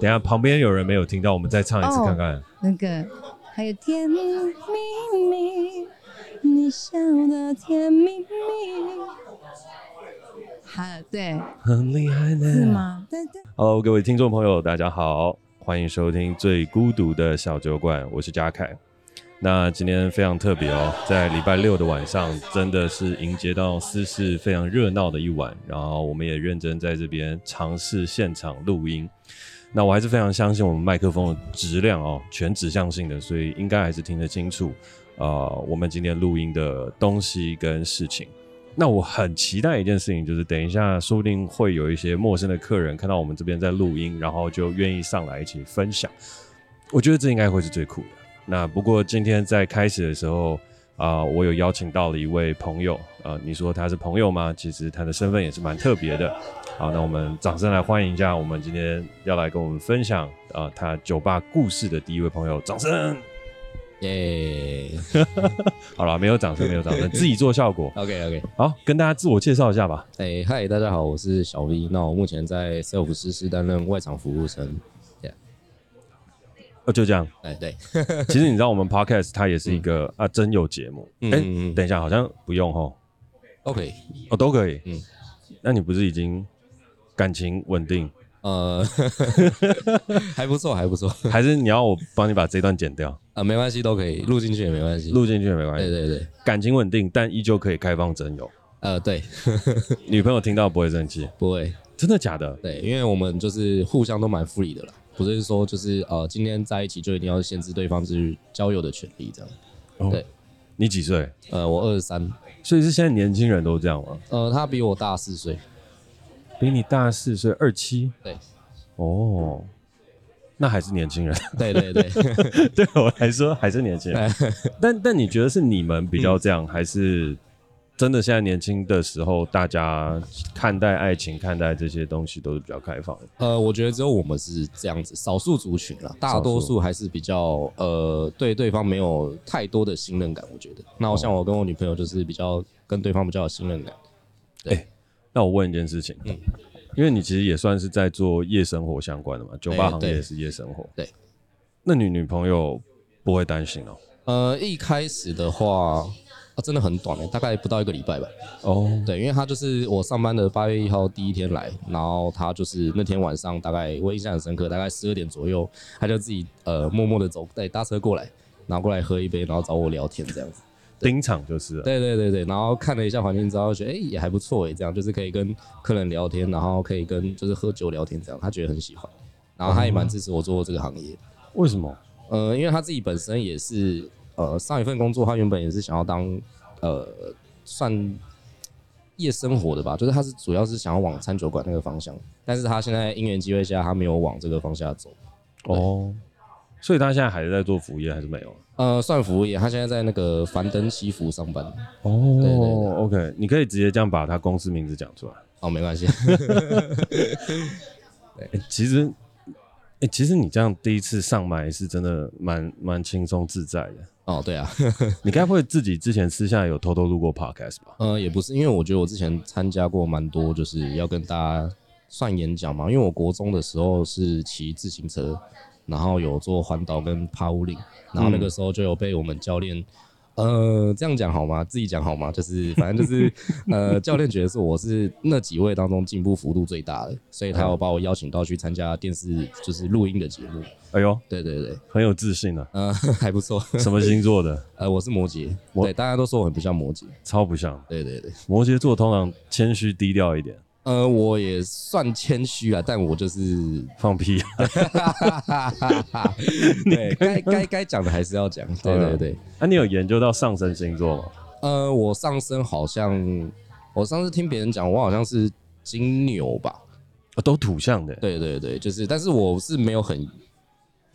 等一下旁边有人没有听到，我们再唱一次看看。哦、那个还有甜蜜蜜，你笑得甜蜜蜜。好，对，很厉害呢，是吗？对对。Hello，各位听众朋友，大家好，欢迎收听最孤独的小酒馆，我是嘉凯。那今天非常特别哦，在礼拜六的晚上，真的是迎接到私事非常热闹的一晚。然后我们也认真在这边尝试现场录音。那我还是非常相信我们麦克风的质量哦，全指向性的，所以应该还是听得清楚啊、呃。我们今天录音的东西跟事情。那我很期待一件事情，就是等一下说不定会有一些陌生的客人看到我们这边在录音，然后就愿意上来一起分享。我觉得这应该会是最酷的。那不过今天在开始的时候啊、呃，我有邀请到了一位朋友啊、呃，你说他是朋友吗？其实他的身份也是蛮特别的。好，那我们掌声来欢迎一下我们今天要来跟我们分享啊、呃、他酒吧故事的第一位朋友，掌声！耶. 好了，没有掌声，没有掌声，自己做效果。OK OK，好，跟大家自我介绍一下吧。哎，嗨，大家好，我是小 V。那我目前在 Self 湿湿担任外场服务生。哦，就这样。哎，对。其实你知道，我们 Podcast 它也是一个、嗯、啊真有节目。哎、等一下，好像不用哈。OK，哦，都可以。嗯，那你不是已经感情稳定？呃，还不错，还不错。还是你要我帮你把这段剪掉？啊、呃，没关系，都可以录进去也没关系，录进去也没关系。对对对，感情稳定，但依旧可以开放真友。呃，对。女朋友听到不会生气？不会。真的假的？对，因为我们就是互相都蛮 free 的啦。不是说就是呃，今天在一起就一定要限制对方就是交友的权利这样。哦、对，你几岁？呃，我二十三。所以是现在年轻人都这样吗？呃，他比我大四岁。比你大四岁，二七。对。哦，那还是年轻人。对对对，对我来说还是年轻人。但但你觉得是你们比较这样，嗯、还是？真的，现在年轻的时候，大家看待爱情、看待这些东西都是比较开放的。呃，我觉得只有我们是这样子，少数族群啦，大多数还是比较呃，对对方没有太多的信任感。我觉得，那我像我跟我女朋友就是比较跟对方比较有信任感。对，欸、那我问一件事情，嗯，因为你其实也算是在做夜生活相关的嘛，酒吧行业也是夜生活。欸、对，那你女朋友不会担心哦、喔？呃，一开始的话。啊、真的很短诶、欸，大概不到一个礼拜吧。哦、oh.，对，因为他就是我上班的八月一号第一天来，然后他就是那天晚上大概我印象很深刻，大概十二点左右，他就自己呃默默的走，对，搭车过来，然后过来喝一杯，然后找我聊天这样子。盯场就是了。对对对对，然后看了一下环境之后，觉得哎、欸、也还不错诶、欸，这样就是可以跟客人聊天，然后可以跟就是喝酒聊天这样，他觉得很喜欢，然后他也蛮支持我做这个行业。为什么？呃，因为他自己本身也是。呃，上一份工作他原本也是想要当，呃，算夜生活的吧，就是他是主要是想要往餐酒馆那个方向，但是他现在因缘机会下，他没有往这个方向走。哦，所以他现在还是在做服务业，还是没有？呃，算服务业，他现在在那个凡登西服上班。哦，，OK，你可以直接这样把他公司名字讲出来。哦，没关系。对，其实。哎、欸，其实你这样第一次上麦是真的蛮蛮轻松自在的哦。对啊，你该不会自己之前私下有偷偷录过 podcast 吧？呃，也不是，因为我觉得我之前参加过蛮多，就是要跟大家算演讲嘛。因为我国中的时候是骑自行车，然后有做环岛跟趴屋岭，然后那个时候就有被我们教练。呃，这样讲好吗？自己讲好吗？就是 反正就是，呃，教练觉得是我是那几位当中进步幅度最大的，所以他要把我邀请到去参加电视就是录音的节目。哎呦，对对对，很有自信啊。嗯、呃，还不错。什么星座的？呃，我是摩羯。对，大家都说我很不像摩羯，超不像。对对对，摩羯座通常谦虚低调一点。呃，我也算谦虚啊，但我就是放屁。对，该该该讲的还是要讲。对对对。那、啊、你有研究到上升星座吗？呃，我上升好像，我上次听别人讲，我好像是金牛吧。啊，都土象的。对对对，就是，但是我是没有很。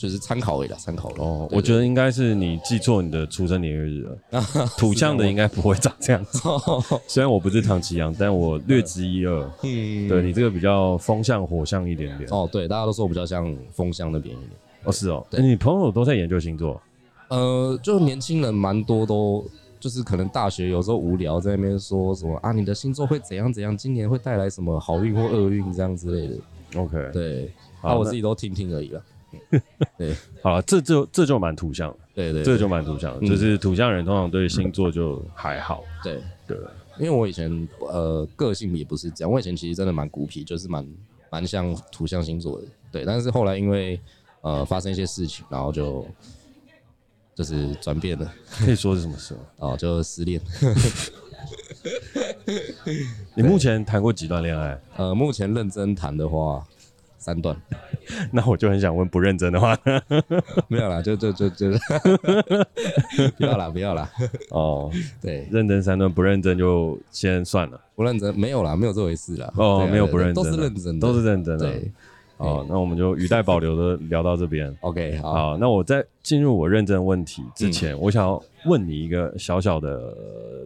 就是参考而已啦，参考哦。我觉得应该是你记错你的出生年月日了。土象的应该不会长这样子。虽然我不是唐吉阳，但我略知一二。嗯，对你这个比较风象、火象一点点。哦，对，大家都说我比较像风象那边一点。哦，是哦。你朋友都在研究星座？呃，就年轻人蛮多，都就是可能大学有时候无聊，在那边说什么啊，你的星座会怎样怎样，今年会带来什么好运或厄运这样之类的。OK，对，那、啊、我自己都听听而已了。对，好了，这就这就蛮图像的。对对，这就蛮图像，就是图像人通常对星座就还好。对对，因为我以前呃个性也不是这样，我以前其实真的蛮孤僻，就是蛮蛮像土象星座的。对，但是后来因为呃发生一些事情，然后就就是转变了。可以说是什么时候 哦，就失恋。你目前谈过几段恋爱？呃，目前认真谈的话。三段，那我就很想问，不认真的话，没有啦，就就就就，不要啦，不要啦。哦，对，认真三段，不认真就先算了。不认真没有啦，没有这回事啦。哦，没有不认真，都是认真的，都是认真的。对。哦，那我们就语带保留的聊到这边。OK，好，好，那我在进入我认真问题之前，嗯、我想要问你一个小小的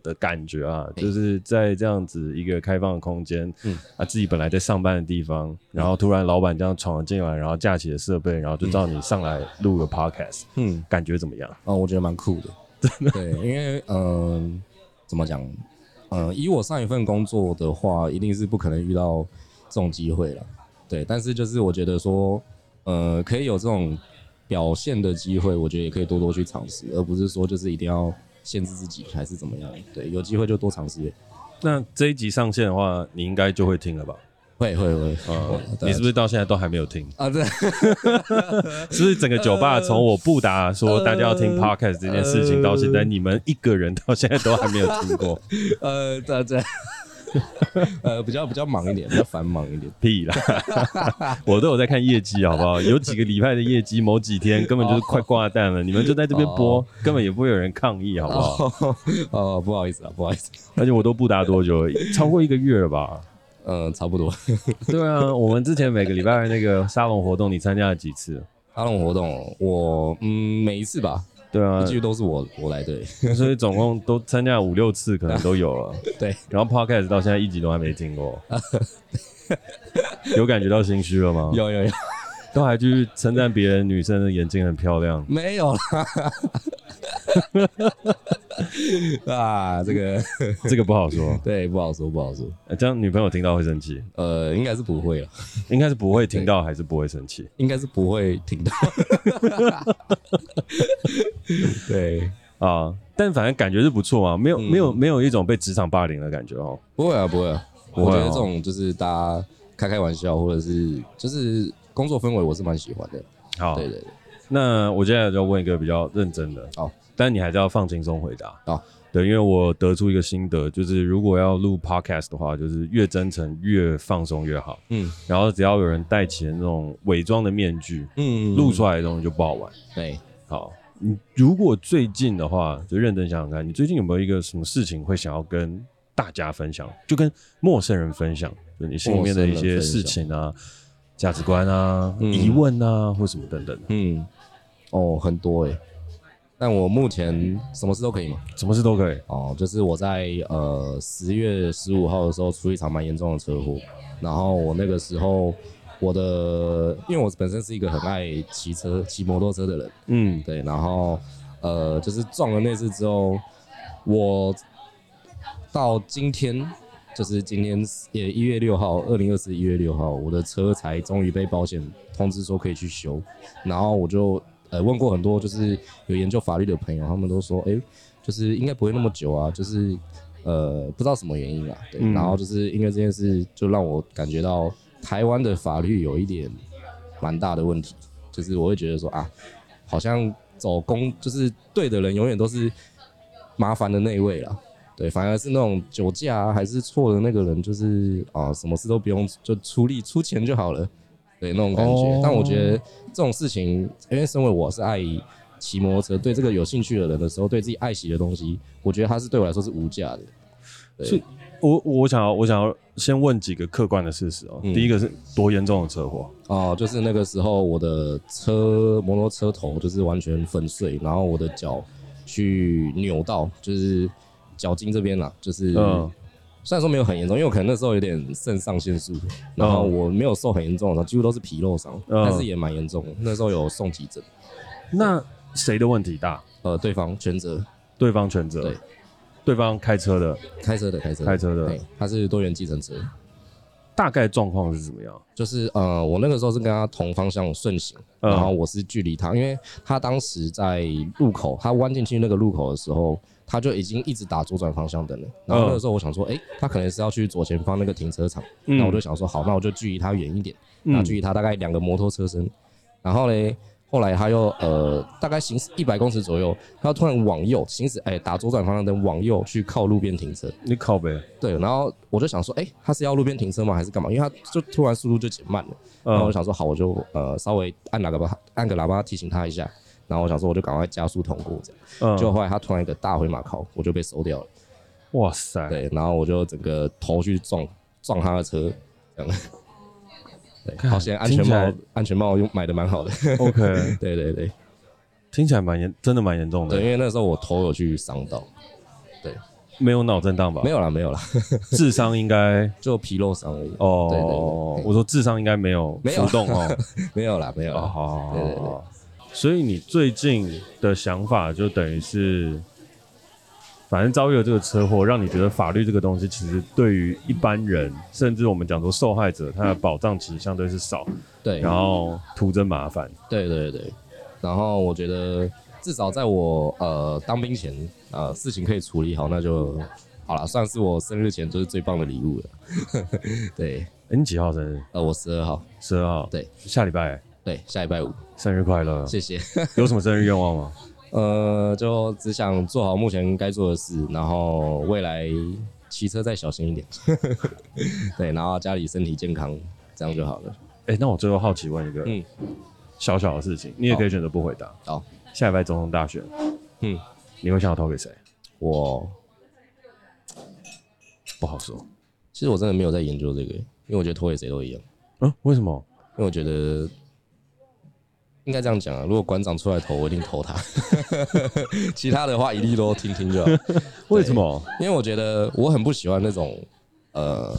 的感觉啊，就是在这样子一个开放的空间，嗯，啊，自己本来在上班的地方，然后突然老板这样闯了进来，然后架起了设备，然后就叫你上来录个 podcast，嗯，感觉怎么样？哦，我觉得蛮酷的，真的，对，因为嗯、呃，怎么讲，嗯、呃，以我上一份工作的话，一定是不可能遇到这种机会了。对，但是就是我觉得说，呃，可以有这种表现的机会，我觉得也可以多多去尝试，而不是说就是一定要限制自己还是怎么样。对，有机会就多尝试。那这一集上线的话，你应该就会听了吧？会会会。呃，你是不是到现在都还没有听啊？对。是不是整个酒吧从我布达说大家要听 podcast 这件事情到现在，你们一个人到现在都还没有听过？呃，对对。呃，比较比较忙一点，比较繁忙一点。屁啦，我都有在看业绩，好不好？有几个礼拜的业绩，某几天根本就是快挂蛋了。你们就在这边播，根本也不会有人抗议，好不好？哦，不好意思啊，不好意思。而且我都不打多久，超过一个月了吧？嗯，差不多。对啊，我们之前每个礼拜那个沙龙活动，你参加了几次？沙龙活动，我嗯，每一次吧。对啊，一句都是我我来对，所以总共都参加五六次，可能都有了。对，然后 Podcast 到现在一集都还没听过，有感觉到心虚了吗？有有有，都还去称赞别人女生的眼睛很漂亮？没有啦。啊，这个 这个不好说，对，不好说，不好说。这样女朋友听到会生气？呃，应该是不会了，应该是不会听到，还是不会生气？应该是不会听到。对啊，但反正感觉是不错啊，没有、嗯、没有没有一种被职场霸凌的感觉哦。不会啊，不会啊，我觉得这种就是大家开开玩笑，或者是就是工作氛围，我是蛮喜欢的。好，对对对。那我接下来就要问一个比较认真的。好。但你还是要放轻松回答啊，oh. 对，因为我得出一个心得，就是如果要录 podcast 的话，就是越真诚越放松越好。嗯，然后只要有人戴起那种伪装的面具，嗯，录出来的东西就不好玩。对，好，你如果最近的话，就认真想想看，你最近有没有一个什么事情会想要跟大家分享，就跟陌生人分享，就你心里面的一些事情啊、价值观啊、嗯、疑问啊，或什么等等。嗯，哦，很多哎、欸。但我目前什么事都可以吗？什么事都可以哦，就是我在呃十月十五号的时候出一场蛮严重的车祸，然后我那个时候我的，因为我本身是一个很爱骑车、骑摩托车的人，嗯，对，然后呃就是撞了那次之后，我到今天就是今天也一月六号，二零二四一月六号，我的车才终于被保险通知说可以去修，然后我就。呃，问过很多就是有研究法律的朋友，他们都说，哎、欸，就是应该不会那么久啊，就是呃，不知道什么原因啊，对，嗯、然后就是因为这件事，就让我感觉到台湾的法律有一点蛮大的问题，就是我会觉得说啊，好像走公就是对的人永远都是麻烦的那一位啦，对，反而是那种酒驾、啊、还是错的那个人，就是啊，什么事都不用就出力出钱就好了。对那种感觉，oh. 但我觉得这种事情，因为身为我是爱骑摩托车，对这个有兴趣的人的时候，对自己爱惜的东西，我觉得它是对我来说是无价的。我我想要我想要先问几个客观的事实哦。嗯、第一个是多严重的车祸哦，就是那个时候我的车摩托车头就是完全粉碎，然后我的脚去扭到，就是脚筋这边啦，就是。嗯虽然说没有很严重，因为我可能那时候有点肾上腺素，然后我没有受很严重的伤，几乎都是皮肉伤，但是也蛮严重的。那时候有送急诊。那谁的问题大？呃，对方全责，对方全责。对，对方开车的，开车的，开车，开车的，他是多元计程车。大概状况是怎么样？就是呃，我那个时候是跟他同方向顺行，嗯、然后我是距离他，因为他当时在路口，他弯进去那个路口的时候，他就已经一直打左转方向灯了。然后那个时候我想说，哎、嗯欸，他可能是要去左前方那个停车场，那、嗯、我就想说，好，那我就距离他远一点，那距离他大概两个摩托车身，然后嘞。后来他又呃大概行驶一百公尺左右，他突然往右行驶，哎、欸，打左转方向灯往右去靠路边停车。你靠呗？对，然后我就想说，哎、欸，他是要路边停车吗？还是干嘛？因为他就突然速度就减慢了。嗯、然后我就想说，好，我就呃稍微按喇叭，按个喇叭提醒他一下。然后我想说，我就赶快加速通过这样。嗯。结果后来他突然一个大回马靠，我就被收掉了。哇塞！对，然后我就整个头去撞撞他的车，这样。好像安全帽，安全帽用买的蛮好的。OK，对对对，听起来蛮严，真的蛮严重的。对，因为那时候我头有去伤到，对，没有脑震荡吧？没有啦，没有啦，智商应该 就皮肉伤而已。哦，对对对，我说智商应该没有浮动哦，没有啦，没有啦。好好好，对对对。所以你最近的想法就等于是。反正遭遇了这个车祸，让你觉得法律这个东西，其实对于一般人，甚至我们讲说受害者，他的保障其实相对是少。对，然后徒增麻烦。对对对。然后我觉得，至少在我呃当兵前，呃事情可以处理好，那就好了，算是我生日前就是最棒的礼物了。对，欸，你几号生日？呃，我十二号。十二号。对，下礼拜。对，下礼拜五。生日快乐！谢谢。有什么生日愿望吗？呃，就只想做好目前该做的事，然后未来骑车再小心一点，对，然后家里身体健康，这样就好了。哎、欸，那我最后好奇问一个，嗯，小小的事情，你也可以选择不回答。好，下礼拜总统大选，嗯，你会想要投给谁？我不好说。其实我真的没有在研究这个，因为我觉得投给谁都一样。嗯，为什么？因为我觉得。应该这样讲啊，如果馆长出来投，我一定投他。其他的话一律都听听就好。为什么？因为我觉得我很不喜欢那种呃，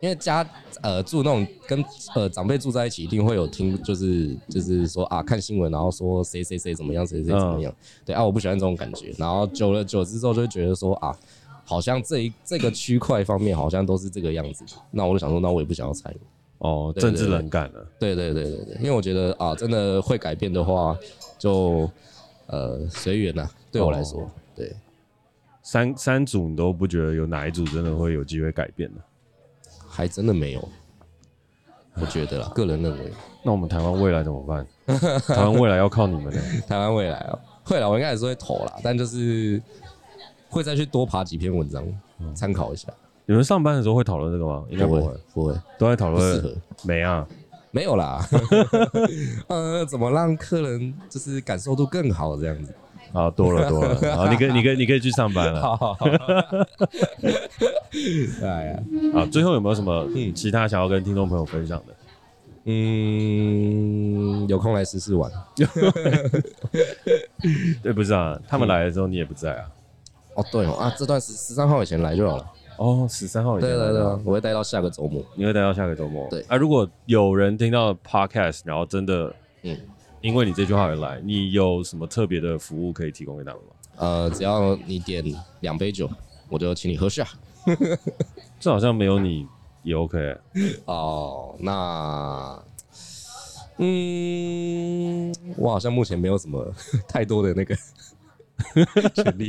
因为家呃住那种跟呃长辈住在一起，一定会有听，就是就是说啊看新闻，然后说谁谁谁怎么样，谁谁怎么样。嗯、对啊，我不喜欢这种感觉。然后久了久之后，就会觉得说啊，好像这一这个区块方面好像都是这个样子。那我就想说，那我也不想要参与。哦，政治冷感了。对对对对对，因为我觉得啊，真的会改变的话，就呃随缘呐。对我来说，哦、对。三三组你都不觉得有哪一组真的会有机会改变呢？还真的没有，我觉得啦，个人认为。那我们台湾未来怎么办？台湾未来要靠你们了。台湾未来啊，会啦，我应该还是会投啦，但就是会再去多爬几篇文章，参、嗯、考一下。你们上班的时候会讨论这个吗？应该不会，不会，都在讨论。没啊，没有啦。呃，怎么让客人就是感受度更好这样子？啊，多了多了。好，你可以，你可以，你可以去上班了。好好好。哎呀，好，最后有没有什么其他想要跟听众朋友分享的？嗯，有空来试试玩。对，不是啊，他们来的时候你也不在啊。哦，对哦，啊，这段十十三号以前来就好了。哦，十三号。对对对，我会待到下个周末。你会待到下个周末？对。啊，如果有人听到 podcast，然后真的，嗯，因为你这句话而来，你有什么特别的服务可以提供给他们吗？呃，只要你点两杯酒，我就请你喝下。这好像没有你也 OK。哦，那，嗯，我好像目前没有什么 太多的那个权利。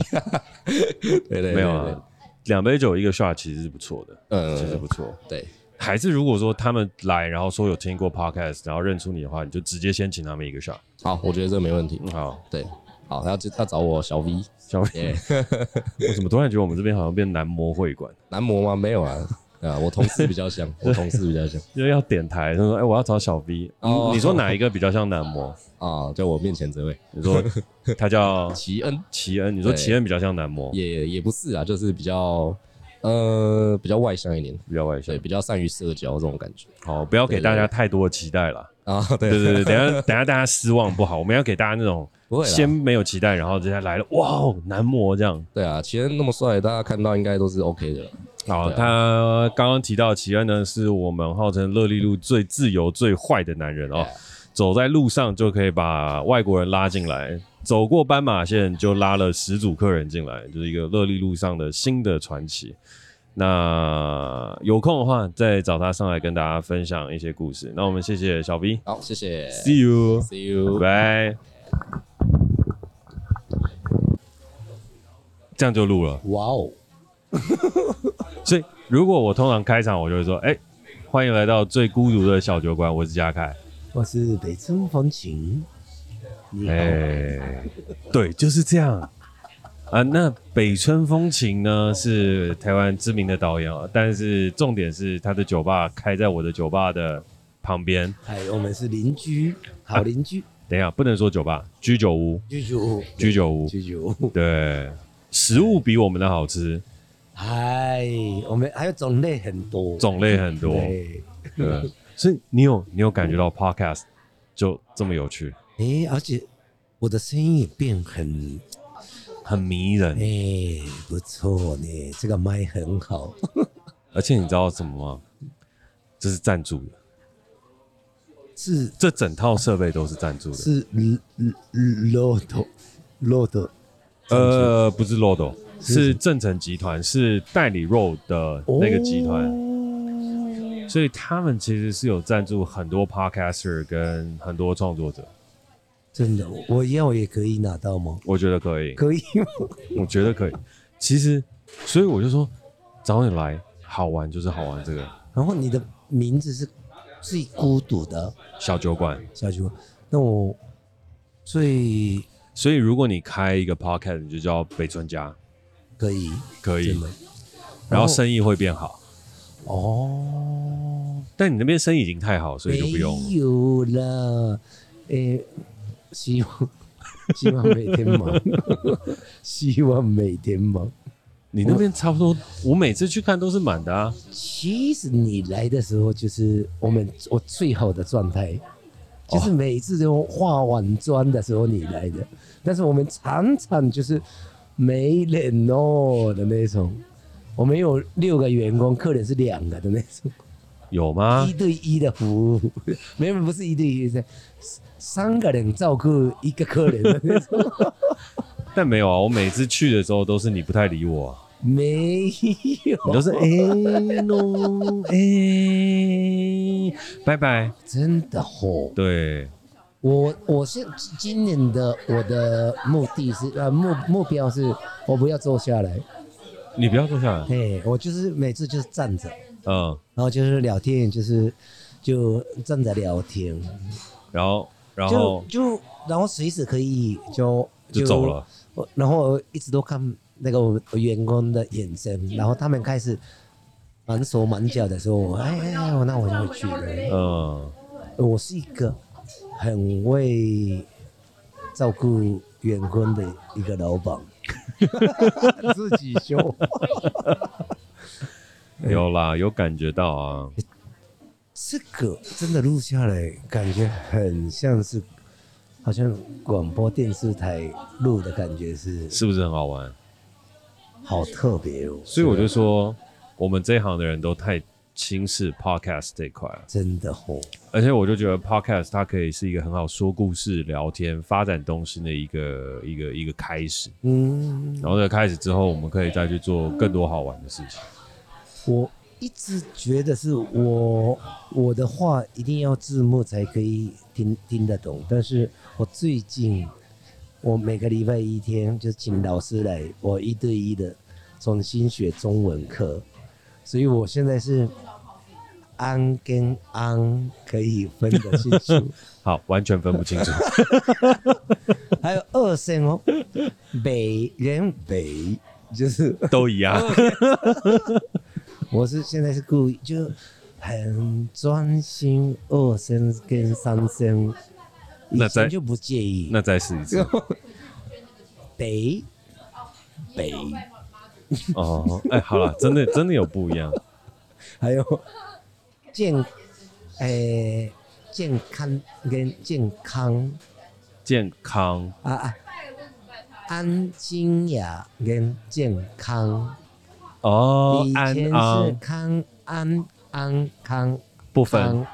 对对对，没有啊。两杯酒一个 shot 其实是不错的，嗯，其实不错。对，还是如果说他们来，然后说有听过 podcast，然后认出你的话，你就直接先请他们一个 shot。好，我觉得这个没问题。好，对，好，他要他找我小 V，小 V。我怎么突然觉得我们这边好像变男模会馆？男模吗？没有啊。啊，我同事比较像，我同事比较像，因为要点台，他说：“哎、欸，我要找小 V。哦”你说哪一个比较像男模啊？在我面前这位，你说 他叫 齐恩，齐恩。你说齐恩比较像男模，也也不是啊，就是比较呃比较外向一点，比较外向，对，比较善于社交这种感觉。好，不要给大家太多的期待了啊！对对对，等下 等下大家失望不好，我们要给大家那种先没有期待，然后人家来了，哇哦，男模这样。对啊，齐恩那么帅，大家看到应该都是 OK 的。好，啊、他刚刚提到齐恩呢，是我们号称乐利路最自由、最坏的男人哦。走在路上就可以把外国人拉进来，走过斑马线就拉了十组客人进来，就是一个乐利路上的新的传奇。那有空的话，再找他上来跟大家分享一些故事。那我们谢谢小 V，好，谢谢，See you，See you，拜。这样就录了，哇哦！所以如果我通常开场，我就会说：“哎、欸，欢迎来到最孤独的小酒馆，我是嘉凯，我是北村风情。”哎、欸，对，就是这样啊。那北村风情呢，是台湾知名的导演啊，但是重点是他的酒吧开在我的酒吧的旁边。哎，我们是邻居，好邻居、啊。等一下，不能说酒吧，居酒屋，居酒屋，居酒屋，居酒屋，对。食物比我们的好吃，嗨，我们还有种类很多，种类很多，对，对，所以你有你有感觉到 podcast 就这么有趣？哎、欸，而且我的声音也变很很迷人，哎、欸，不错呢，这个麦很好，而且你知道什么吗？这是赞助的，是。这整套设备都是赞助的，是 Lodo Lodo。呃，不是 Lodo，是正成集团，是代理肉的那个集团，哦，所以他们其实是有赞助很多 Podcaster 跟很多创作者。真的，我要也可以拿到吗？我觉得可以，可以吗？我觉得可以。其实，所以我就说找你来好玩，就是好玩这个。然后你的名字是最孤独的小酒馆，小酒馆。那我最。所以，如果你开一个 podcast，你就叫北村家，可以，可以，然后生意会变好。哦，但你那边生意已经太好，所以就不用了。没有了，诶、欸，希望希望每天忙，希望每天忙。你那边差不多，我每次去看都是满的啊。其实你来的时候，就是我们我最好的状态。就是每次都化完妆的时候你来的，但是我们常常就是没人哦的那种。我们有六个员工，客人是两个的那种。有吗？一对一的服务，没有，不是一对一，是三个人照顾一个客人。的那种。但没有啊，我每次去的时候都是你不太理我。没有，你都是哎喏哎，拜拜，真的哦。对，我我是今年的我的目的是呃目目标是我不要坐下来，你不要坐下来，嘿，我就是每次就是站着，嗯，然后就是聊天，就是就站着聊天，然后然后就，就然后随时可以就就，就走了，然后我一直都看。那个我员工的眼神，然后他们开始满手满脚的时候，哎哎哎，那我就会去了。嗯，我是一个很会照顾员工的一个老板，自己修。有啦，有感觉到啊。这个真的录下来，感觉很像是，好像广播电视台录的感觉是，是不是很好玩？好特别哦，所以我就说，我们这一行的人都太轻视 podcast 这一块了，真的哦。而且我就觉得 podcast 它可以是一个很好说故事、聊天、发展东西的一个一个一个开始。嗯，然后在开始之后，我们可以再去做更多好玩的事情。我一直觉得是我我的话一定要字幕才可以听听得懂，但是我最近。我每个礼拜一天就请老师来，我一对一的重新学中文课，所以我现在是安跟安可以分得清楚，好，完全分不清楚。还有二声哦，北人北就是都一样。我是现在是故意就很专心，二声跟三声。那再就不介意，那再试一次。北北哦，哎、欸，好了，真的真的有不一样。还有健，诶、欸，健康跟健康，健康啊啊，安静雅跟健康哦，以前是康安安康不分，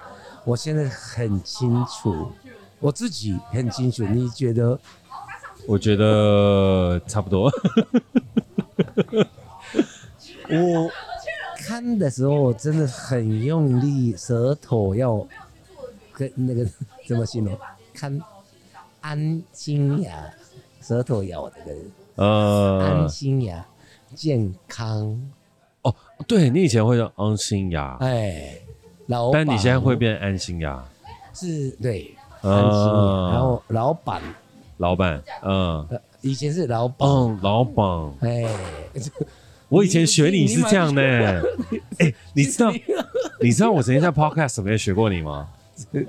我现在很清楚。我自己很清楚，你觉得？我觉得差不多。我看的时候我真的很用力，舌头要跟那个怎么形容？看安心呀，舌头咬那个呃，安心呀，健康。哦，对你以前会叫安心呀，哎，老板，但你现在会变安心呀？是，对，呃安心呀。然后老板，老板，嗯，呃以前是老板，嗯，老板，哎，我以前学你是这样的，哎，你知道，你知道我曾经在 podcast 里面学过你吗？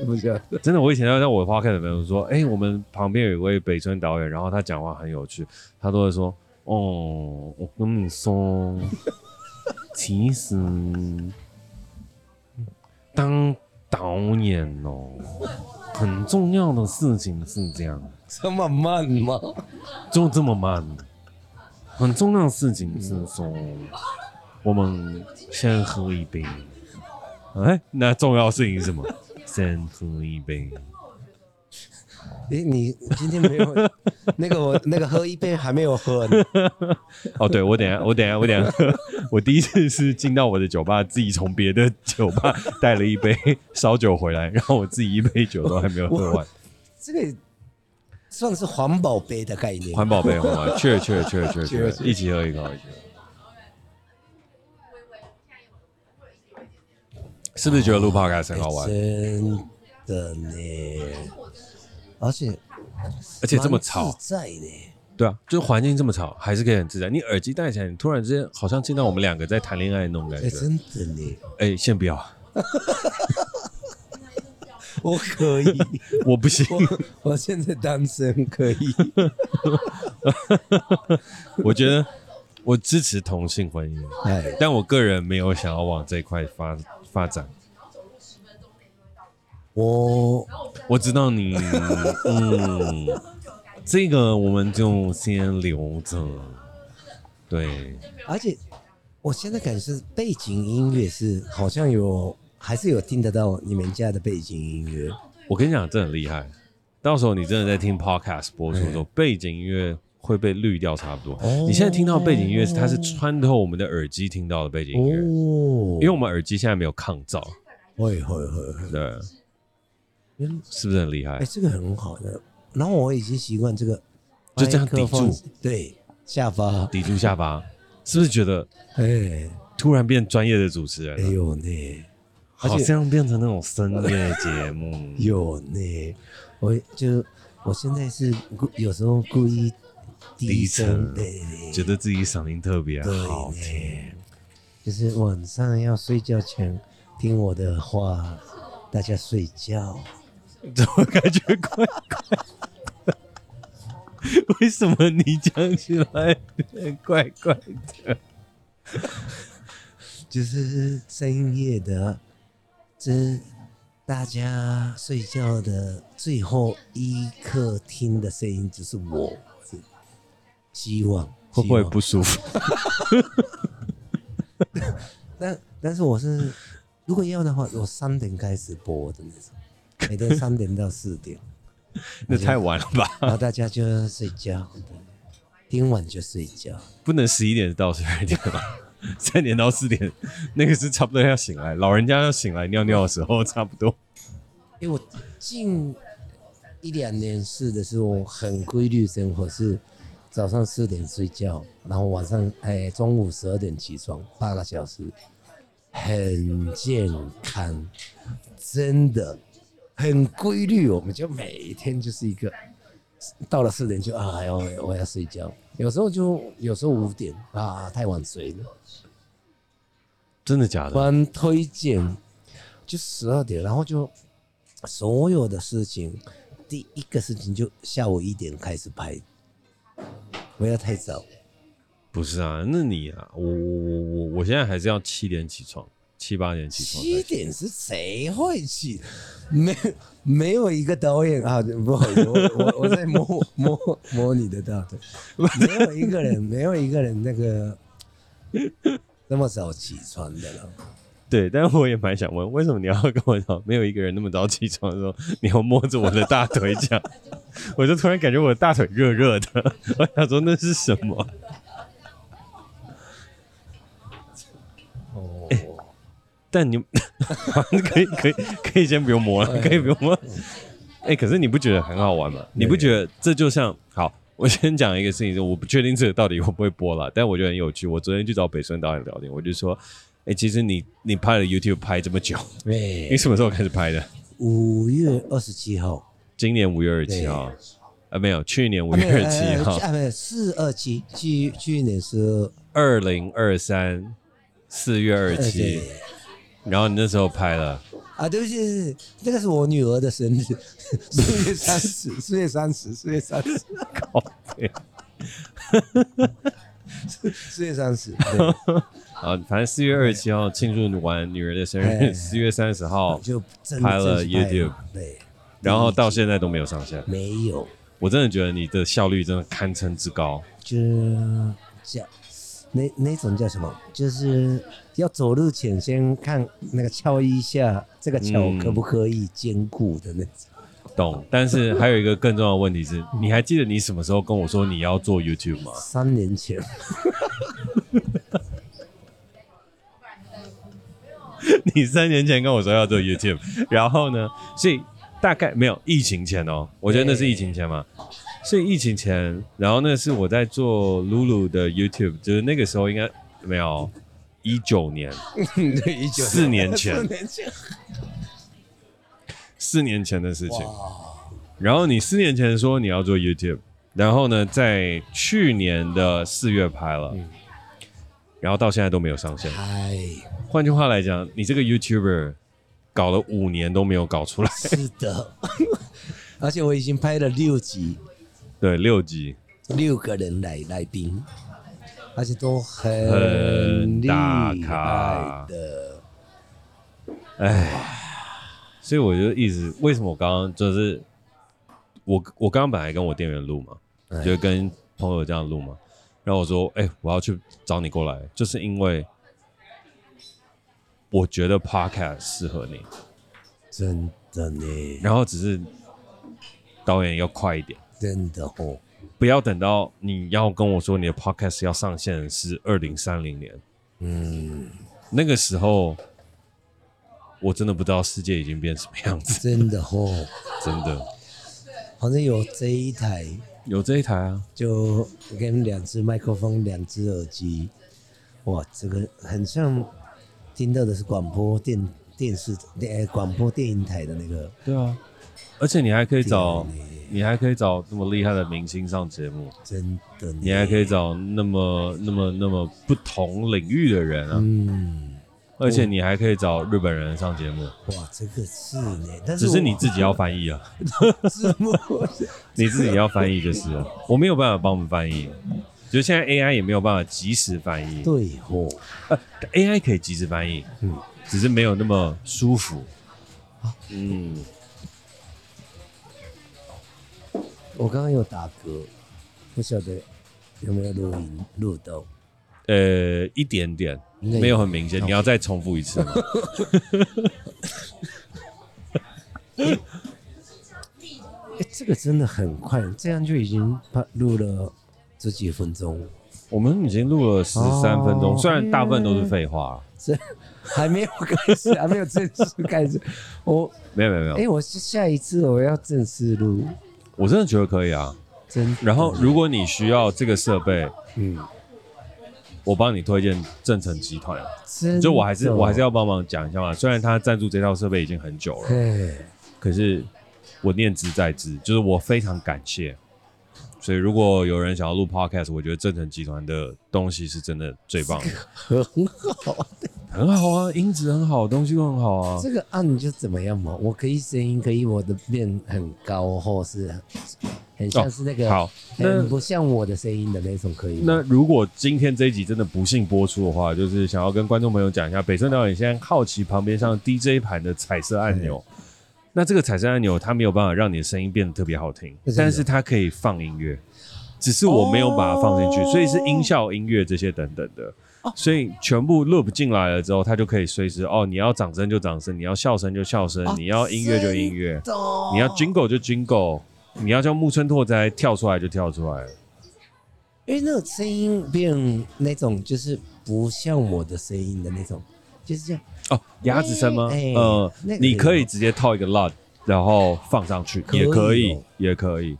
不是，真的，我以前在我的 podcast 里面说，哎，我们旁边有一位北村导演，然后他讲话很有趣，他都会说，哦，我跟你说，其实当导演哦，很重要的事情是这样。这么慢吗？就这么慢。很重要的事情是说，我们先喝一杯。哎，那重要事情是什么？先喝一杯。哎，你今天没有 那个我那个喝一杯还没有喝呢。哦，对，我等下我等下我等下喝。我第一次是进到我的酒吧，自己从别的酒吧带了一杯烧酒回来，然后我自己一杯酒都还没有喝完。这个。算是环保杯的概念。环保杯，环保杯，确确确确确，一起喝一口，一起喝。是不是觉得录 podcast 很好玩？真的呢，而且而且这么吵，在呢。对啊，就是环境这么吵，还是可以很自在。你耳机戴起来，你突然之间好像见到我们两个在谈恋爱那种感觉。真的呢。哎，先不要。我可以，我不行。我现在单身，可以。我觉得我支持同性婚姻，哎，但我个人没有想要往这一块发发展。我我知道你，嗯，这个我们就先留着。对，而且我现在感觉是背景音乐是好像有。还是有听得到你们家的背景音乐。我跟你讲，这很厉害。到时候你真的在听 podcast 播出的时候，背景音乐会被滤掉差不多。哦、你现在听到背景音乐，它是穿透我们的耳机听到的背景音乐。哦，因为我们耳机现在没有抗噪。会会会。对。是不是很厉害？哎、欸，这个很好的。然后我已经习惯这个，就这样抵住，对，下巴抵住下巴，是不是觉得？哎、欸，突然变专业的主持人。哎呦呢。好像变成那种深夜节目。有那，我就我现在是故有时候故意低声，对，觉得自己嗓音特别好听。就是晚上要睡觉前听我的话，大家睡觉。怎么感觉怪怪的？为什么你讲起来怪怪的？就是深夜的。这大家睡觉的最后一刻听的声音，就是我。希望会不会不舒服？但但是我是，如果要的话，我三点开始播的那种，每天三点到四点。那太晚了吧？然后大家就睡觉，听晚就睡觉。不能十一点到十二点吧？三点到四点，那个是差不多要醒来，老人家要醒来尿尿的时候，差不多。因为我近一两年是的是我很规律生活，是早上四点睡觉，然后晚上哎中午十二点起床，八个小时，很健康，真的很规律。我们就每天就是一个到了四点就啊，要我要睡觉。有时候就有时候五点啊，太晚睡了。真的假的？蛮推荐，就十二点，然后就所有的事情，第一个事情就下午一点开始拍，不要太早。不是啊，那你啊，我我我我我现在还是要七点起床，七八点起床。七点是谁会起？没没有一个导演啊，不好意思，我我我在摸摸摸你的大腿，没有一个人，没有一个人那个那么早起床的了。对，但是我也蛮想问，为什么你要跟我讲，没有一个人那么早起床的时候，你要摸着我的大腿讲？我就突然感觉我的大腿热热的，我想说那是什么？但你 可以可以可以先不用摸了，可以不用摸。哎、欸，可是你不觉得很好玩吗？你不觉得这就像好？我先讲一个事情，我不确定这个到底会不会播了，但我觉得很有趣。我昨天去找北村导演聊天，我就说，哎、欸，其实你你拍了 YouTube 拍这么久，对，你什么时候开始拍的？五月二十七号，今年五月二十七号，啊，没有，去年五月二十七号，啊，没有，四二七，去去年是二零二三四月二十七，然后你那时候拍了。啊，对不起，那个是我女儿的生日，四月三十，四月三十，四月三十，靠北，四月三十，啊，反正四月二十七号庆祝完女儿的生日，四月三十号就拍了 YouTube，对，然后到现在都没有上线，没有，我真的觉得你的效率真的堪称之高，就这样。那那种叫什么？就是要走路前先看那个敲一下，这个桥可不可以坚固的那种。嗯、懂。但是还有一个更重要的问题是，你还记得你什么时候跟我说你要做 YouTube 吗？三年前。你三年前跟我说要做 YouTube，然后呢？所以大概没有疫情前哦，我觉得那是疫情前嘛。所以疫情前，然后那是我在做露露的 YouTube，就是那个时候应该没有一九年，对，一九四年前，四年前，四年前的事情。然后你四年前说你要做 YouTube，然后呢，在去年的四月拍了，然后到现在都没有上线。嗨，换句话来讲，你这个 YouTuber 搞了五年都没有搞出来。是的，而且我已经拍了六集。对，六集，六个人来来宾，而且都很很大咖的。哎，所以我就一直为什么我刚刚就是我我刚刚本来跟我店员录嘛，就跟朋友这样录嘛，然后我说，哎，我要去找你过来，就是因为我觉得 Podcast 适合你，真的呢。然后只是导演要快一点。真的哦，不要等到你要跟我说你的 podcast 要上线是二零三零年，嗯，那个时候我真的不知道世界已经变什么样子。真的哦，真的，好像有这一台，有这一台啊，就跟两只麦克风、两只耳机，哇，这个很像听到的是广播电电视电广播电影台的那个。对啊，而且你还可以找。你还可以找那么厉害的明星上节目，真的。你还可以找那么、那么、那么不同领域的人啊。嗯。而且你还可以找日本人上节目。哇，这个是呢，但是只是你自己要翻译啊。字幕。你自己要翻译就是了，我没有办法帮我们翻译。就现在 AI 也没有办法及时翻译。对哦。呃，AI 可以及时翻译，嗯，只是没有那么舒服。嗯。我刚刚有打嗝，不晓得有没有录音录到？呃，一点点，没有很明显。你要再重复一次吗？欸欸、这个真的很快，这样就已经录了这几分钟。我们已经录了十三分钟，哦，虽然大部分都是废话。这还没有开始，还没有正式开始。我没有没有没有。哎、欸，我下一次我要正式录。我真的觉得可以啊，真。然后，如果你需要这个设备，嗯，我帮你推荐正成集团。真。就我还是我还是要帮忙讲一下嘛，虽然他赞助这套设备已经很久了，对。可是我念之在兹，就是我非常感谢。所以，如果有人想要录 Podcast，我觉得正成集团的东西是真的最棒的，很好。很好啊，音质很好，东西都很好啊。这个按就怎么样嘛？我可以声音可以我的变很高，或是很像是那个、哦、好，那不像我的声音的那种可以。那如果今天这一集真的不幸播出的话，就是想要跟观众朋友讲一下，北村导演现在好奇旁边像 DJ 盘的彩色按钮。那这个彩色按钮它没有办法让你的声音变得特别好听，但是它可以放音乐，只是我没有把它放进去、哦，所以是音效、音乐这些等等的。所以全部 loop 进来了之后，它就可以随时哦，你要掌声就掌声，你要笑声就笑声、哦，你要音乐就音乐，你要 jingle 就 jingle，你要叫木村拓哉跳出来就跳出来。因为那个声音变那种就是不像我的声音的那种，就是这样。哦，鸭子声吗？哎呃，那个你可以直接套一个 LUT，然后放上去，可以也可以哦，也可以，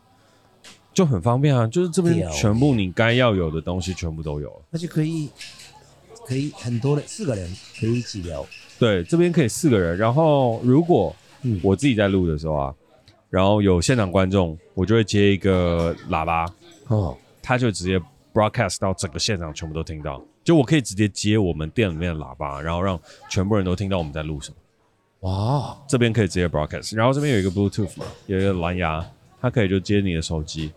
就很方便啊。就是这边屌全部你该要有的东西全部都有了。而且可以可以很多人，四个人可以一起聊。对，这边可以四个人。然后如果嗯我自己在录的时候啊，然后有现场观众，我就会接一个喇叭，哦，他就直接 broadcast 到整个现场全部都听到。就我可以直接接我们店里面的喇叭，然后让全部人都听到我们在录什么。哇，这边可以直接 broadcast，然后这边有一个 Bluetooth 嘛，有一个蓝牙，它可以就接你的手机，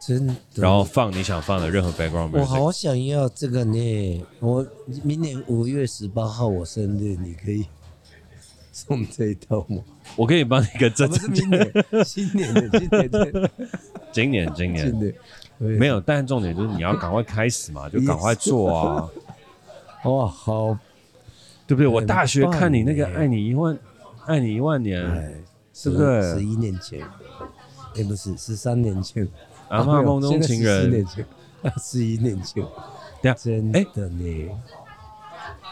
真的。然后放你想放的任何 background 我。好想要这个呢！我明年五月十八号我生日，你可以送这一套吗？我可以帮你一个啊、不是明年，新年的，今年的，今年今年今年没有，但重点就是你要赶快开始嘛，就 赶快做啊，哇，好，对不对？我大学看你那个爱你一万，爱你一万年，哎，对不对？十一年前，哎，不是十三年前，阿嬷梦中情人。十人年，前，十一年前，等下真哎的呢。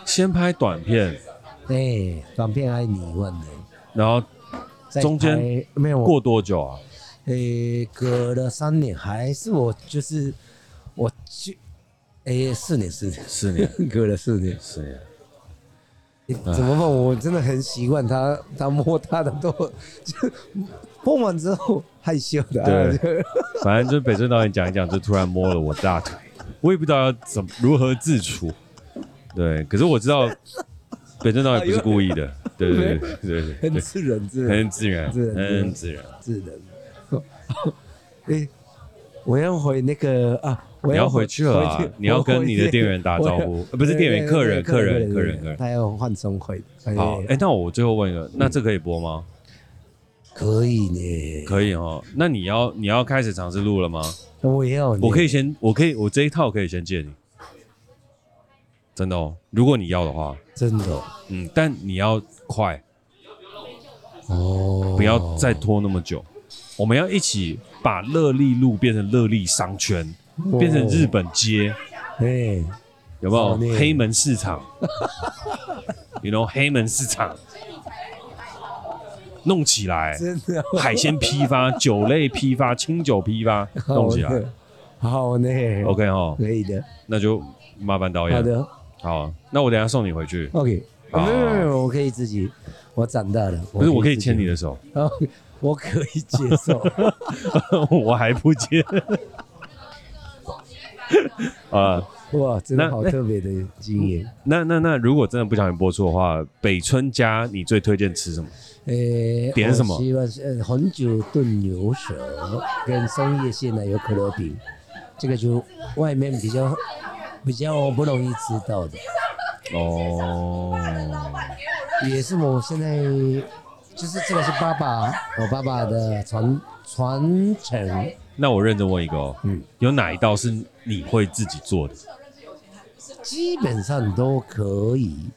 先拍短片，对，短片爱你一万年，然后中间没有过多久啊？诶，隔了三年，还是我就是我去，诶，四年四年，四年，隔了四年，四年。诶怎么办？我真的很习惯他，他摸他的都，就碰完之后害羞的，对 反正就北村导演讲一讲，就突然摸了我大腿，我也不知道要怎么如何自处。对，可是我知道北村导演不是故意的，对对对对对对很自然，自然，很自然，自然自然。自然。诶，我要回那个啊，我你要回去了啊回去你要跟你的店员打招呼呃不是店员客人客人客人客人他要换送回。好，哎，那我最后问一个，那这可以播吗？可以呢，可以哦。那你要你要开始尝试录了吗？我也要，我可以先，我可以，我这一套可以先借你，真的哦。如果你要的话，真的哦嗯，但你要快，哦，不要再拖那么久。我们要一起把乐利路变成乐利商圈，变成日本街，哎，有没有？黑门市场，you know 黑门市场，弄起来，真的。哦海鲜批发、酒类批发、清酒批发，弄起来。好的，好呢，OK 哦，可以的，那就麻烦导演。好的。好，那我等一下送你回去。，OK，好。啊没有没有没有，我可以自己，我长大了，不是，我可以牵你的，手，哦 我可以接受，我还不接。啊，哇，真的好特别的经验。那那那，如果真的不小心播出的话，北村家你最推荐吃什么？呃，点什么我希望是呃红酒炖牛舌跟松叶蟹奶油可乐饼，这个就外面比较比较不容易吃到的，哦，也是我现在就是这个是爸爸我爸爸的传传承，那我认真问一个哦，嗯，有哪一道是你会自己做的？基本上都可以。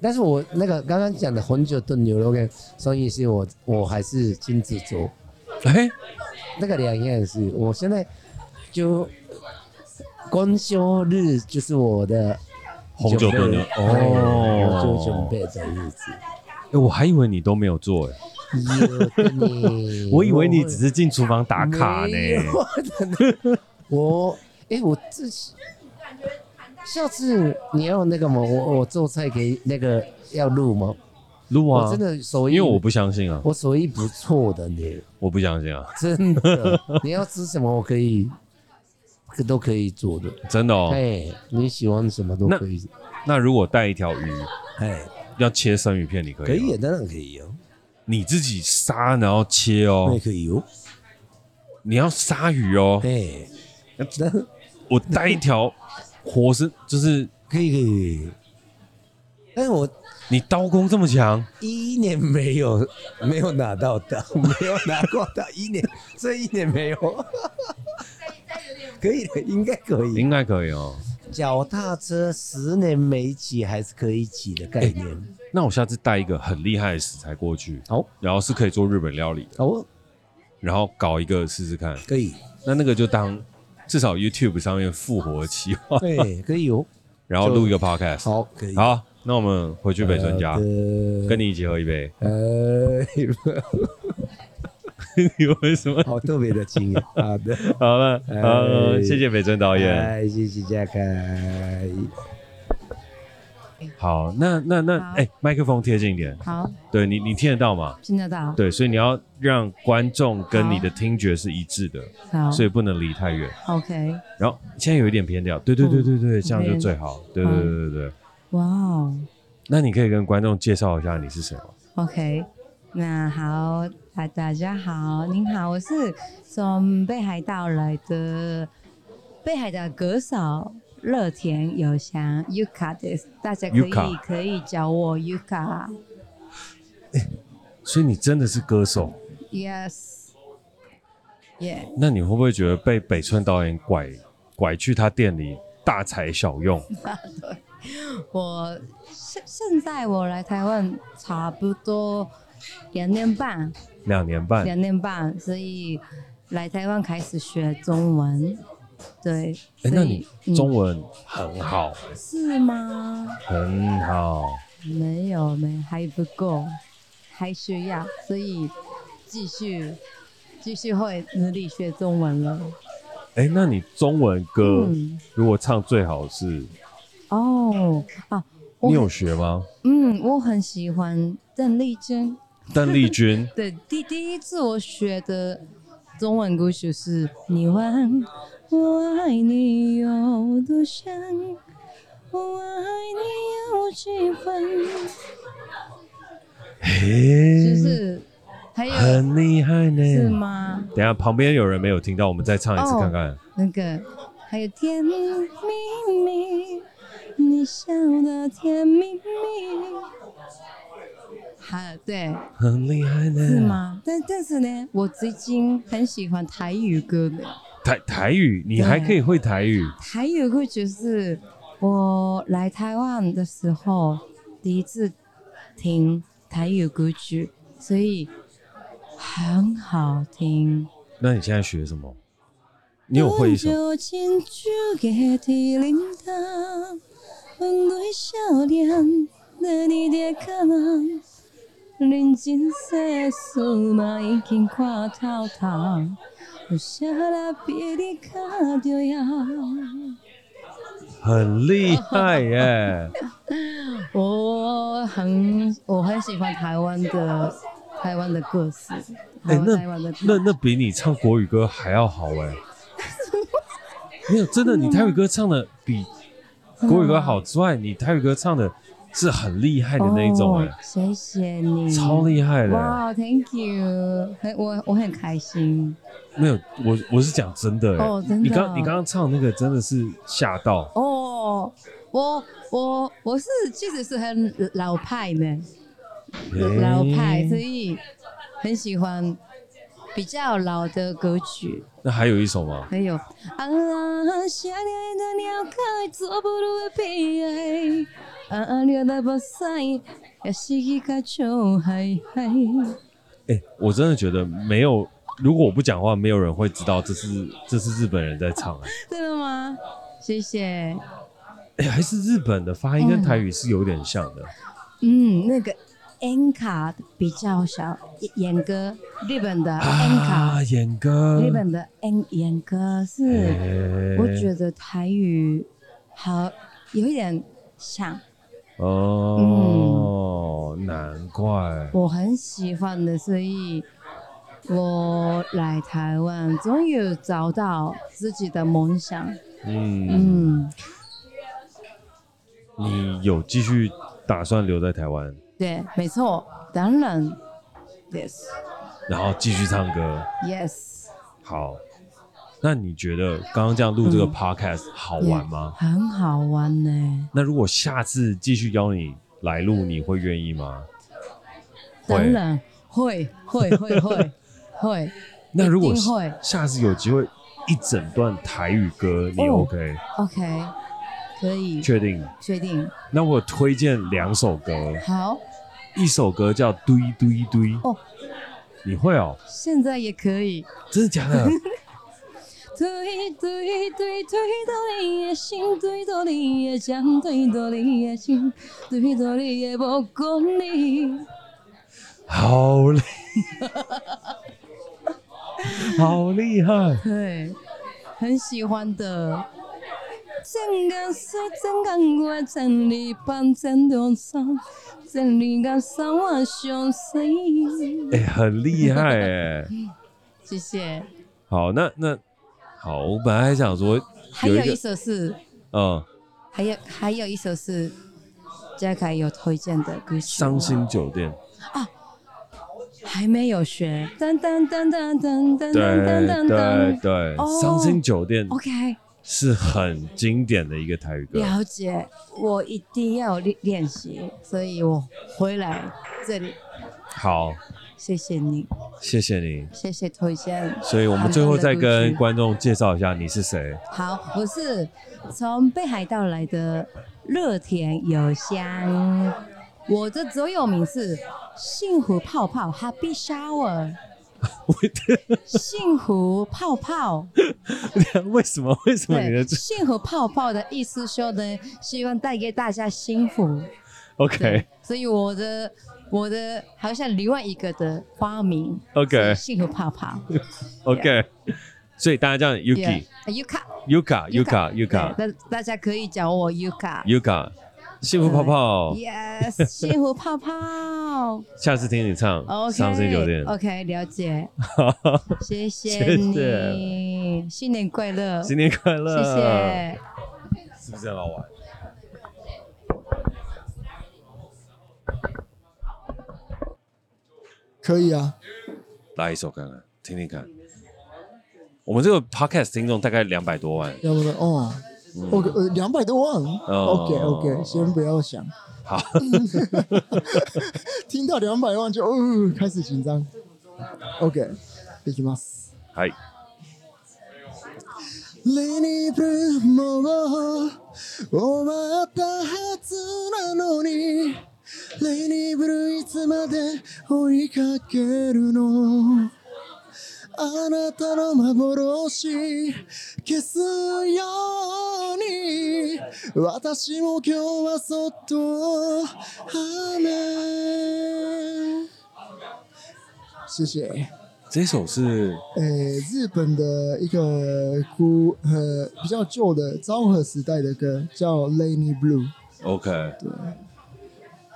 但是我那个刚刚讲的红酒炖牛肉跟松叶蟹，我我还是亲自做。哎，那个两样是，我现在就公休日就是我的红酒炖牛哦，我就准备的日子。哎我还以为你都没有做哎，有 我以为你只是进厨房打卡没有呢。我哎、我自己下次你要那个吗？我我做菜给那个要录吗？录啊我真，的手艺，因为我不相信啊，我手艺不错的呢，我不相信啊，真的。你要吃什么，我可以都可以做的。真的哦。哎，你喜欢什么都可以。那如果带一条鱼，哎，要切生鱼片，你可以？可以，当然可以哦，你自己杀然后切哦那，可以哦。你要杀鱼哦。哎，那我带一条活生，就是可以可以。但是我你刀工这么强，一年没有没有拿到刀，没有拿过刀，一年这一年没有。可以的，应该可以。应该可以哦。脚踏车十年没骑还是可以骑的概念。那我下次带一个很厉害的食材过去，好，然后是可以做日本料理的，好，然后搞一个试试看。可以，那那个就当至少 YouTube 上面复活的企划，对，可以哦。然后录一个 Podcast。好，可以。好，那我们回去北村家，跟你一起喝一杯。呃，你为什么？好特别的经验。好的，好了，哎好，谢谢北村导演。哎，谢谢嘉凯。好，那那那，哎，麦克风贴近一点，好，对你，你听得到吗？听得到。对，所以你要让观众跟你的听觉是一致的，好所以不能离太远。，OK。然后现在有一点偏掉，对对对对对，嗯这样就最好。对对对对对。哇哦那你可以跟观众介绍一下你是谁吗？，OK。那好，大大家好，您好，我是从北海道来的北海道歌手乐田友香 Yuka 大家可以 Yuka 可以叫我 Yuka。所以你真的是歌手？Yes。Yeah。那你会不会觉得被北村导演拐拐去他店里大材小用？我现现在我来台湾差不多两年半，两年半，两年半，所以来台湾开始学中文。对，哎，所那你以中文很好，嗯、是吗？很好。没有，没还不够，还需要，所以继续继续会努力学中文了。哎，那你中文歌嗯如果唱最好是，哦啊，你有学吗？嗯，我很喜欢邓丽君。邓丽君。对，第第一次我学的中文歌曲是《你问我爱你有多深，我爱你有几分》，嘿，就是还有很厉害呢。是吗？等一下旁边有人没有听到，我们再唱一次哦看看。那个还有甜蜜蜜，你笑得甜蜜蜜，还对。很厉害呢。是？吗？但但是呢，我最近很喜欢台语歌的。台台语，你还可以会台语？台语歌就是我来台湾的时候第一次听台语歌曲，所以很好听。那你现在学什么？你有会一首？很厉害耶！我很我很喜欢台湾的台湾的歌词，哎、湾、那那那比你唱国语歌还要好哎！没有，真的，你台语歌唱的比国语歌好之外，你台语歌唱的是很厉害的那一种哎、哦，谢谢你，超厉害的。哇、wow,，Thank you，很我我很开心。没有，我我是讲真的哎、哦真的你刚你刚刚唱那个真的是吓到。哦，我我我是其实是很老派的，老派，所以很喜欢比较老的歌曲。那还有一首吗？还有啊，想念的鸟可以做不如的悲哀，啊，你的不在，也是一个臭海海。哎、我真的觉得没有，如果我不讲话，没有人会知道这是这是日本人在唱哎、真的吗？谢谢。哎、还是日本的发音跟台语是有点像的。嗯，那个 N 卡比较小，演歌，日本的 N 卡，啊，演歌，日本的 N 演歌是，欸我觉得台语好有一点像，哦，难怪。我很喜欢的，所以我来台湾终于找到自己的梦想。嗯，嗯，你有继续打算留在台湾，对，没错，当然，yes。然后继续唱歌？yes，好，那你觉得刚刚这样录这个 podcast 好玩吗？很好玩呢。那如果下次继续邀你来录，你会愿意吗？当然会会会会 会。那如果下次有机会一整段台语歌，你哦 OK？、OK，可以确定？确定。那我推荐两首歌，好一首歌叫《堆堆堆》哦，你会哦？现在也可以。真的假的？对对对对到你的心，对到你的掌，对到你的心，对到你的目光里。好厉，好厉害！对，很喜欢的。真感谢，真感谢，真你伴，真良心，真你感受我相信。哎，很厉害哎！谢谢。好，那那好，我本来还想说，还有一首是，嗯，还有还有一首是嘉凯有推荐的歌曲，《伤心酒店》啊，还没有学，噔噔噔噔噔噔噔噔噔，对，《伤心酒店》OK，是很经典的一个台语歌。了解，我一定要练练习，所以我回来这里。好。谢谢你，谢谢你，谢谢推荐。所以我们最后再跟观众介绍一下你是谁。好，我是从北海道来的乐田友香，我的座右铭是幸福泡泡 （Happy Shower）。幸福泡泡？为什么？为什么你的幸福泡泡的意思说呢？希望带给大家幸福。OK，所以我的。我的好像另外一个的花名，OK，幸福泡泡，OK，所以大家叫 Yuki，Yuka，Yuka，Yuka，Yuka，大大家可以叫我 Yuka，Yuka，幸福泡泡，Yes，幸福泡泡，下次听你唱《伤心酒店》，OK，了解，谢谢你，新年快乐，新年快乐，谢谢，是不是很好玩？可以啊，来一首看看，听听看。我们这个 podcast 听众大概两百多万，要不然哦、嗯、，OK，呃，两百多万、哦、，OK OK，先不要想。好，听到两百万就哦，开始紧张。OK，いきます。はい。レ イニブルいつまで追いかけるの？あなたの幻消すように私も今日はそっと雨谢谢。这首是诶，日本的一个古呃比较旧的昭和时代的歌，叫《Rainy Blue》。OK，对。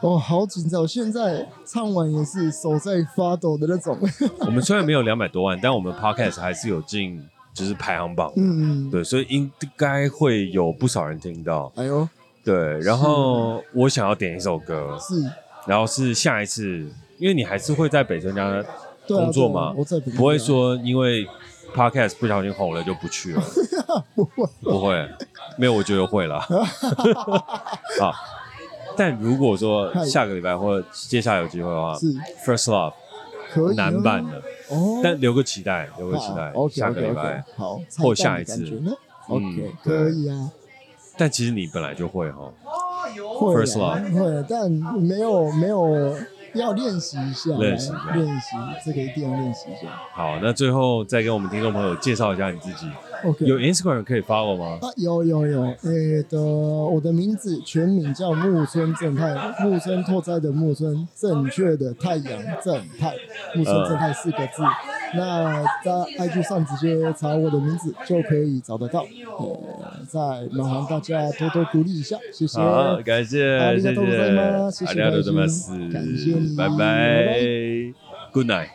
哦，好紧张！我现在唱完也是手在发抖的那种。我们虽然没有两百多万，但我们 podcast 还是有进，就是排行榜。嗯嗯，对，所以应该会有不少人听到。哎呦，对。然后我想要点一首歌，是。然后是下一次，因为你还是会在北村家工作嘛，不会说因为 podcast 不小心红了就不去了。不会，不会，没有，我觉得会了。好。但如果说下个礼拜或接下来有机会的话，是。First Love 可以男版的。哦，但留个期待，留个期待，下个礼拜好或下一次，OK 可以啊。但其实你本来就会哈，First Love 会，但没有没有要练习一下，练习练习这个一定要练习一下。好，那最后再跟我们听众朋友介绍一下你自己。Okay. 有 Instagram 可以 follow 吗？啊，有有有，诶、欸、的，我的名字全名叫木村正太，木村拓哉的木村，正确的太阳正太，木村正太四个字。呃、那在 IG 上直接查我的名字就可以找得到。呃，再麻烦大家多多鼓励一下，谢谢。好，感谢，谢谢，谢谢，ありがとうございます，感谢你，拜拜，拜拜，Good night。